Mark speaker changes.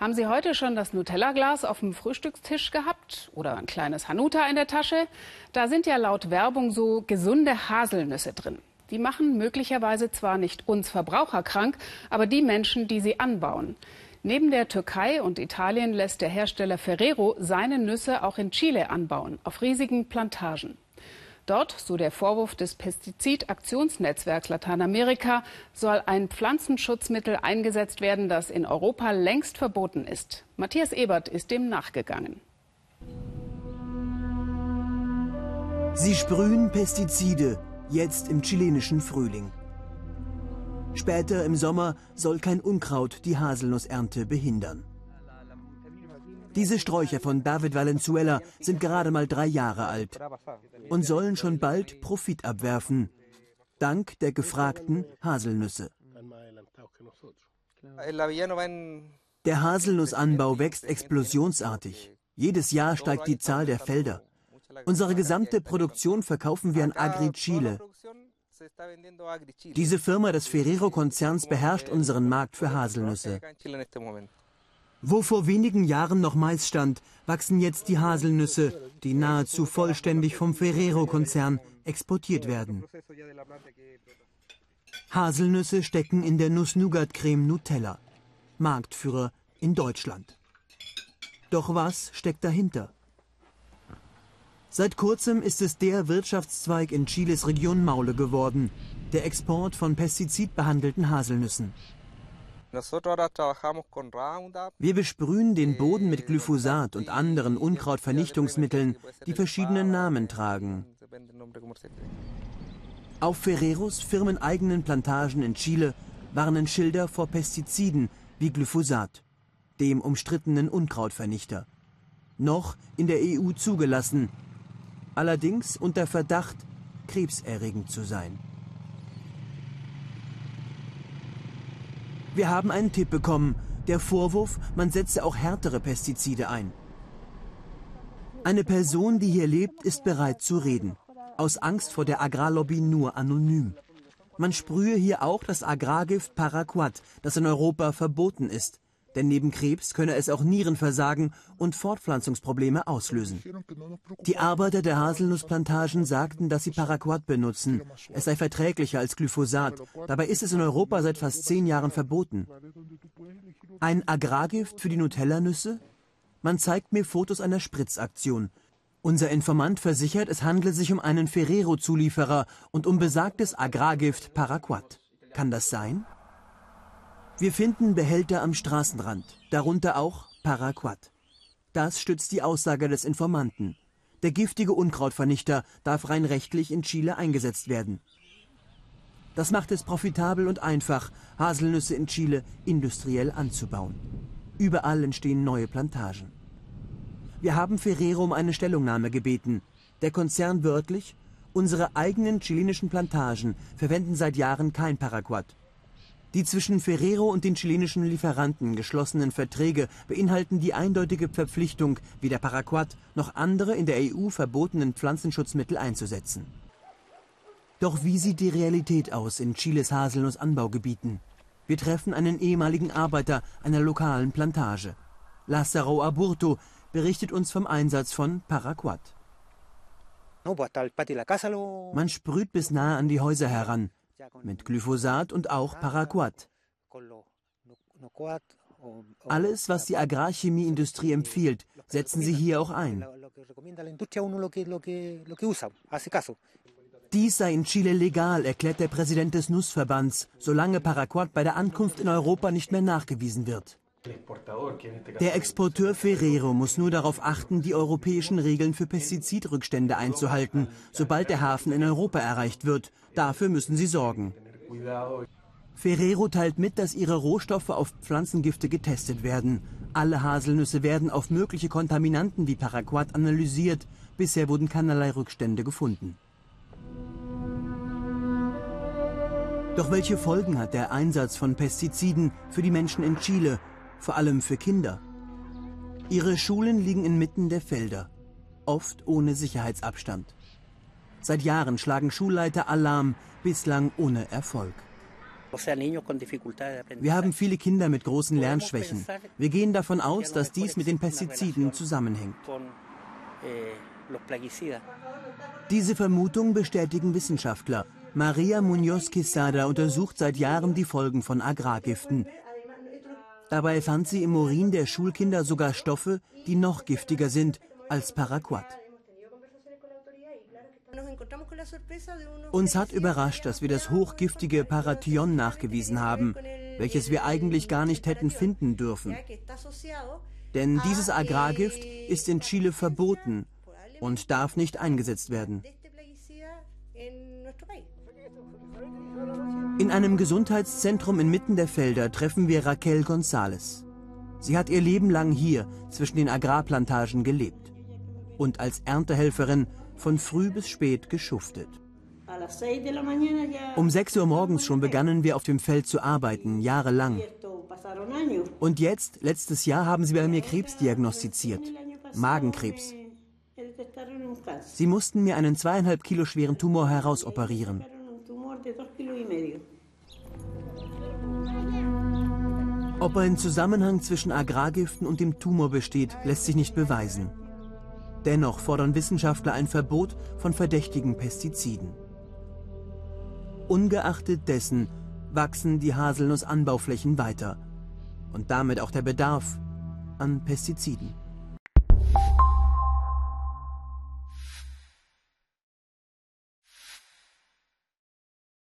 Speaker 1: Haben Sie heute schon das Nutella-Glas auf dem Frühstückstisch gehabt oder ein kleines Hanuta in der Tasche? Da sind ja laut Werbung so gesunde Haselnüsse drin. Die machen möglicherweise zwar nicht uns Verbraucher krank, aber die Menschen, die sie anbauen. Neben der Türkei und Italien lässt der Hersteller Ferrero seine Nüsse auch in Chile anbauen, auf riesigen Plantagen. Dort, so der Vorwurf des Pestizidaktionsnetzwerks Lateinamerika, soll ein Pflanzenschutzmittel eingesetzt werden, das in Europa längst verboten ist. Matthias Ebert ist dem nachgegangen.
Speaker 2: Sie sprühen Pestizide, jetzt im chilenischen Frühling. Später im Sommer soll kein Unkraut die Haselnussernte behindern. Diese Sträucher von David Valenzuela sind gerade mal drei Jahre alt und sollen schon bald Profit abwerfen, dank der gefragten Haselnüsse. Der Haselnussanbau wächst explosionsartig. Jedes Jahr steigt die Zahl der Felder. Unsere gesamte Produktion verkaufen wir an Agri Chile. Diese Firma des Ferrero-Konzerns beherrscht unseren Markt für Haselnüsse. Wo vor wenigen Jahren noch Mais stand, wachsen jetzt die Haselnüsse, die nahezu vollständig vom Ferrero-Konzern exportiert werden. Haselnüsse stecken in der Nuss-Nougat-Creme Nutella, Marktführer in Deutschland. Doch was steckt dahinter? Seit kurzem ist es der Wirtschaftszweig in Chiles Region Maule geworden, der Export von pestizidbehandelten Haselnüssen. Wir besprühen den Boden mit Glyphosat und anderen Unkrautvernichtungsmitteln, die verschiedene Namen tragen. Auf Ferreros firmeneigenen Plantagen in Chile warnen Schilder vor Pestiziden wie Glyphosat, dem umstrittenen Unkrautvernichter. Noch in der EU zugelassen, allerdings unter Verdacht, krebserregend zu sein. Wir haben einen Tipp bekommen. Der Vorwurf, man setze auch härtere Pestizide ein. Eine Person, die hier lebt, ist bereit zu reden. Aus Angst vor der Agrarlobby nur anonym. Man sprühe hier auch das Agrargift Paraquat, das in Europa verboten ist. Denn neben Krebs könne es auch Nierenversagen und Fortpflanzungsprobleme auslösen. Die Arbeiter der Haselnussplantagen sagten, dass sie Paraquat benutzen. Es sei verträglicher als Glyphosat. Dabei ist es in Europa seit fast zehn Jahren verboten. Ein Agrargift für die Nutellanüsse? Man zeigt mir Fotos einer Spritzaktion. Unser Informant versichert, es handle sich um einen Ferrero-Zulieferer und um besagtes Agrargift Paraquat. Kann das sein? Wir finden Behälter am Straßenrand, darunter auch Paraquat. Das stützt die Aussage des Informanten. Der giftige Unkrautvernichter darf rein rechtlich in Chile eingesetzt werden. Das macht es profitabel und einfach, Haselnüsse in Chile industriell anzubauen. Überall entstehen neue Plantagen. Wir haben Ferrero um eine Stellungnahme gebeten. Der Konzern wörtlich, unsere eigenen chilenischen Plantagen verwenden seit Jahren kein Paraquat. Die zwischen Ferrero und den chilenischen Lieferanten geschlossenen Verträge beinhalten die eindeutige Verpflichtung, weder Paraquat noch andere in der EU verbotenen Pflanzenschutzmittel einzusetzen. Doch wie sieht die Realität aus in Chiles Haselnussanbaugebieten? Wir treffen einen ehemaligen Arbeiter einer lokalen Plantage. Lázaro Aburto berichtet uns vom Einsatz von Paraquat. Man sprüht bis nahe an die Häuser heran, mit Glyphosat und auch Paraquat. Alles, was die Agrarchemieindustrie empfiehlt, setzen sie hier auch ein. Dies sei in Chile legal, erklärt der Präsident des Nussverbands, solange Paraquat bei der Ankunft in Europa nicht mehr nachgewiesen wird. Der Exporteur Ferrero muss nur darauf achten, die europäischen Regeln für Pestizidrückstände einzuhalten, sobald der Hafen in Europa erreicht wird. Dafür müssen sie sorgen. Ferrero teilt mit, dass ihre Rohstoffe auf Pflanzengifte getestet werden. Alle Haselnüsse werden auf mögliche Kontaminanten wie Paraquat analysiert. Bisher wurden keinerlei Rückstände gefunden. Doch welche Folgen hat der Einsatz von Pestiziden für die Menschen in Chile vor allem für Kinder. Ihre Schulen liegen inmitten der Felder, oft ohne Sicherheitsabstand. Seit Jahren schlagen Schulleiter Alarm, bislang ohne Erfolg. Wir haben viele Kinder mit großen Lernschwächen. Wir gehen davon aus, dass dies mit den Pestiziden zusammenhängt. Diese Vermutung bestätigen Wissenschaftler. Maria Muñoz Quesada untersucht seit Jahren die Folgen von Agrargiften. Dabei fand sie im Urin der Schulkinder sogar Stoffe, die noch giftiger sind als Paraquat. Uns hat überrascht, dass wir das hochgiftige Parathion nachgewiesen haben, welches wir eigentlich gar nicht hätten finden dürfen. Denn dieses Agrargift ist in Chile verboten und darf nicht eingesetzt werden. In einem Gesundheitszentrum inmitten der Felder treffen wir Raquel González. Sie hat ihr Leben lang hier zwischen den Agrarplantagen gelebt und als Erntehelferin von früh bis spät geschuftet. Um 6 Uhr morgens schon begannen wir auf dem Feld zu arbeiten, jahrelang. Und jetzt, letztes Jahr, haben sie bei mir Krebs diagnostiziert. Magenkrebs. Sie mussten mir einen zweieinhalb Kilo schweren Tumor herausoperieren. Ob ein Zusammenhang zwischen Agrargiften und dem Tumor besteht, lässt sich nicht beweisen. Dennoch fordern Wissenschaftler ein Verbot von verdächtigen Pestiziden. Ungeachtet dessen wachsen die Haselnussanbauflächen weiter und damit auch der Bedarf an Pestiziden.